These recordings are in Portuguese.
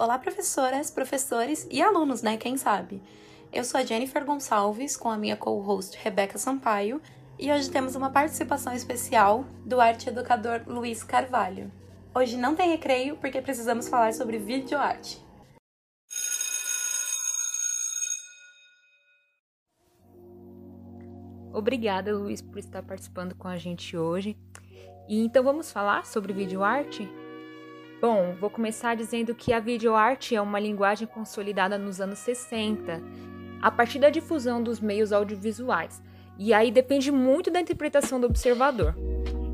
Olá, professoras, professores e alunos, né? Quem sabe? Eu sou a Jennifer Gonçalves, com a minha co-host Rebeca Sampaio, e hoje temos uma participação especial do arte educador Luiz Carvalho. Hoje não tem recreio porque precisamos falar sobre videoarte. Obrigada, Luiz, por estar participando com a gente hoje. E então vamos falar sobre videoarte? Bom, vou começar dizendo que a videoarte é uma linguagem consolidada nos anos 60, a partir da difusão dos meios audiovisuais, e aí depende muito da interpretação do observador.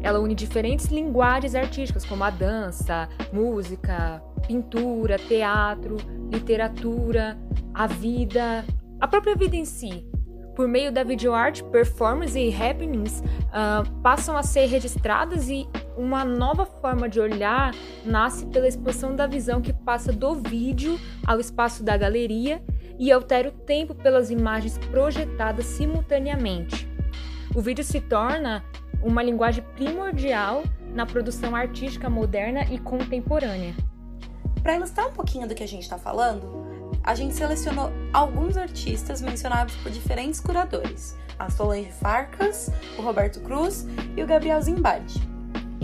Ela une diferentes linguagens artísticas, como a dança, música, pintura, teatro, literatura, a vida, a própria vida em si, por meio da videoarte, performance e happenings uh, passam a ser registradas e uma nova forma de olhar nasce pela expansão da visão que passa do vídeo ao espaço da galeria e altera o tempo pelas imagens projetadas simultaneamente. O vídeo se torna uma linguagem primordial na produção artística moderna e contemporânea. Para ilustrar um pouquinho do que a gente está falando, a gente selecionou alguns artistas mencionados por diferentes curadores, a Solange Farcas, o Roberto Cruz e o Gabriel Zimbad,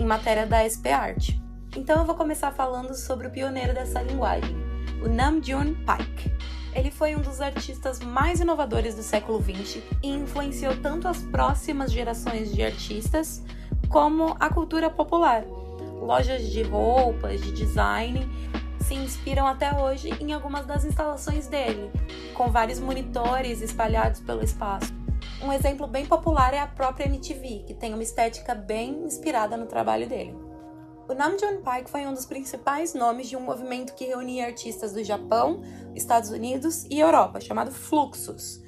em matéria da SP Art. Então eu vou começar falando sobre o pioneiro dessa linguagem, o Namjoon Paik. Ele foi um dos artistas mais inovadores do século XX e influenciou tanto as próximas gerações de artistas como a cultura popular. Lojas de roupas, de design se inspiram até hoje em algumas das instalações dele, com vários monitores espalhados pelo espaço. Um exemplo bem popular é a própria MTV, que tem uma estética bem inspirada no trabalho dele. O Namjoon Paik foi um dos principais nomes de um movimento que reunia artistas do Japão, Estados Unidos e Europa, chamado Fluxus.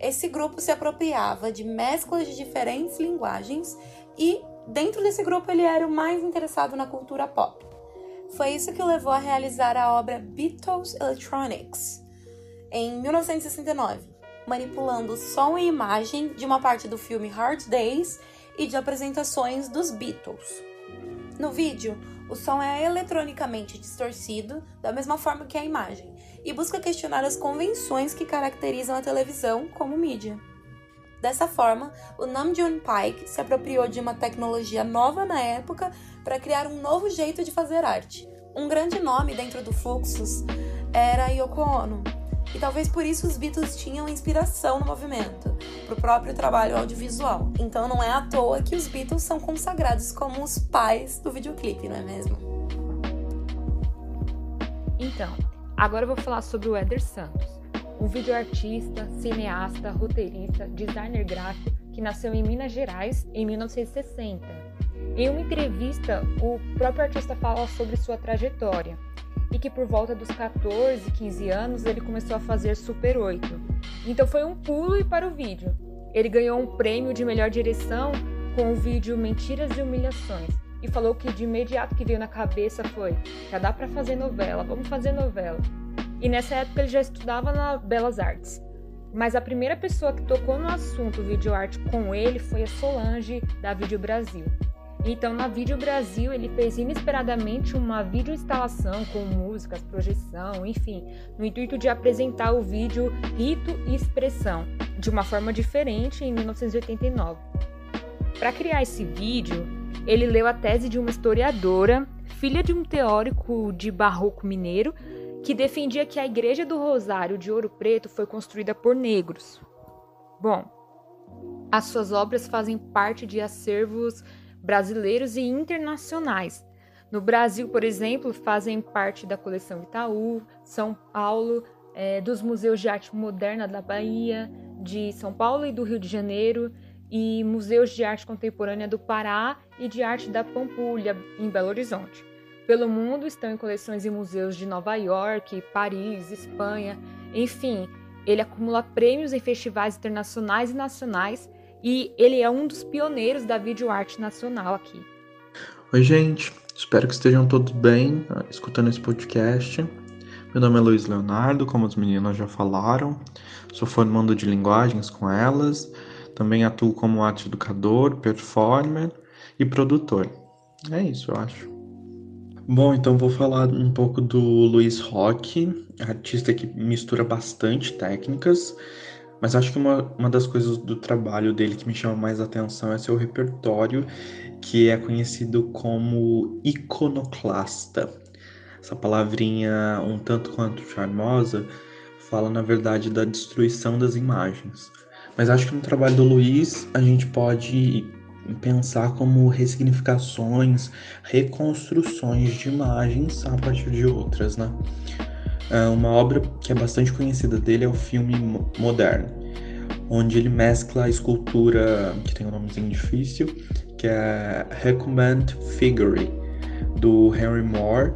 Esse grupo se apropriava de mesclas de diferentes linguagens e, dentro desse grupo, ele era o mais interessado na cultura pop. Foi isso que o levou a realizar a obra Beatles Electronics, em 1969, manipulando som e imagem de uma parte do filme Hard Days e de apresentações dos Beatles. No vídeo, o som é eletronicamente distorcido, da mesma forma que a imagem, e busca questionar as convenções que caracterizam a televisão como mídia. Dessa forma, o Namjoon Paik se apropriou de uma tecnologia nova na época para criar um novo jeito de fazer arte. Um grande nome dentro do Fluxus era Yoko Ono, e talvez por isso os Beatles tinham inspiração no movimento, para o próprio trabalho audiovisual. Então não é à toa que os Beatles são consagrados como os pais do videoclipe, não é mesmo? Então, agora eu vou falar sobre o Éder Santos um videoartista, cineasta, roteirista, designer gráfico que nasceu em Minas Gerais em 1960. Em uma entrevista, o próprio artista fala sobre sua trajetória e que por volta dos 14, 15 anos ele começou a fazer Super 8. Então foi um pulo e para o vídeo. Ele ganhou um prêmio de melhor direção com o vídeo Mentiras e Humilhações e falou que de imediato que veio na cabeça foi: já dá para fazer novela, vamos fazer novela e nessa época ele já estudava na Belas Artes. Mas a primeira pessoa que tocou no assunto videoarte com ele foi a Solange, da Vídeo Brasil. Então, na Vídeo Brasil, ele fez inesperadamente uma videoinstalação com músicas, projeção, enfim, no intuito de apresentar o vídeo Rito e Expressão, de uma forma diferente em 1989. Para criar esse vídeo, ele leu a tese de uma historiadora, filha de um teórico de barroco mineiro, que defendia que a Igreja do Rosário de Ouro Preto foi construída por negros. Bom, as suas obras fazem parte de acervos brasileiros e internacionais. No Brasil, por exemplo, fazem parte da coleção Itaú, São Paulo, é, dos museus de arte moderna da Bahia, de São Paulo e do Rio de Janeiro, e museus de arte contemporânea do Pará e de arte da Pampulha, em Belo Horizonte pelo mundo, estão em coleções e museus de Nova York, Paris, Espanha, enfim, ele acumula prêmios em festivais internacionais e nacionais e ele é um dos pioneiros da videoarte nacional aqui. Oi, gente, espero que estejam todos bem ah, escutando esse podcast. Meu nome é Luiz Leonardo, como as meninas já falaram, sou formando de linguagens com elas, também atuo como arte educador, performer e produtor. É isso, eu acho. Bom, então vou falar um pouco do Luiz Roque, artista que mistura bastante técnicas, mas acho que uma, uma das coisas do trabalho dele que me chama mais atenção é seu repertório, que é conhecido como iconoclasta. Essa palavrinha um tanto quanto charmosa fala, na verdade, da destruição das imagens. Mas acho que no trabalho do Luiz a gente pode pensar como ressignificações, reconstruções de imagens a partir de outras, né? É, uma obra que é bastante conhecida dele é o filme Moderno, onde ele mescla a escultura, que tem um nomezinho difícil, que é Recommend Figure, do Henry Moore,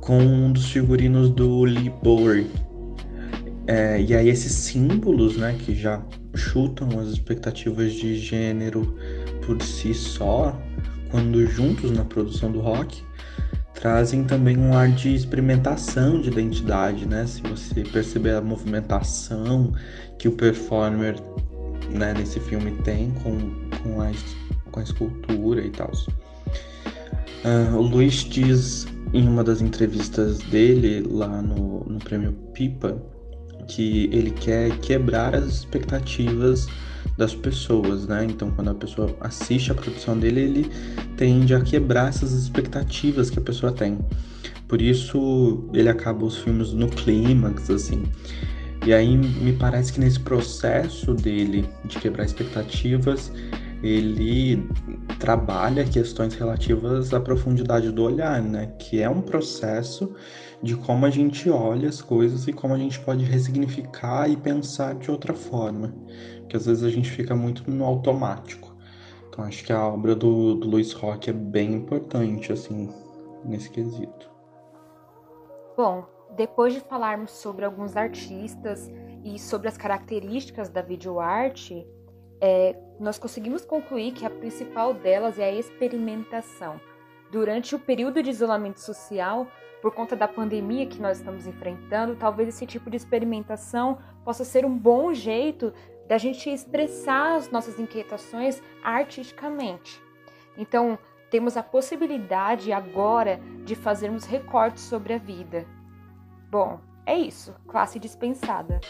com um dos figurinos do Lee Bowery. É, e aí esses símbolos, né, que já chutam as expectativas de gênero por si só, quando juntos na produção do rock, trazem também um ar de experimentação de identidade, né? Se você perceber a movimentação que o performer né, nesse filme tem com, com, a, com a escultura e tal. Uh, o Luiz diz em uma das entrevistas dele lá no, no prêmio Pipa que ele quer quebrar as expectativas das pessoas, né? Então, quando a pessoa assiste a produção dele, ele tende a quebrar essas expectativas que a pessoa tem. Por isso, ele acaba os filmes no clímax, assim. E aí, me parece que nesse processo dele de quebrar expectativas, ele trabalha questões relativas à profundidade do olhar, né? Que é um processo de como a gente olha as coisas e como a gente pode ressignificar e pensar de outra forma que às vezes a gente fica muito no automático. Então acho que a obra do, do Luiz Roque é bem importante, assim, nesse quesito. Bom, depois de falarmos sobre alguns artistas e sobre as características da videoarte, é, nós conseguimos concluir que a principal delas é a experimentação. Durante o período de isolamento social, por conta da pandemia que nós estamos enfrentando, talvez esse tipo de experimentação possa ser um bom jeito da gente expressar as nossas inquietações artisticamente. Então, temos a possibilidade agora de fazermos recortes sobre a vida. Bom, é isso, classe dispensada.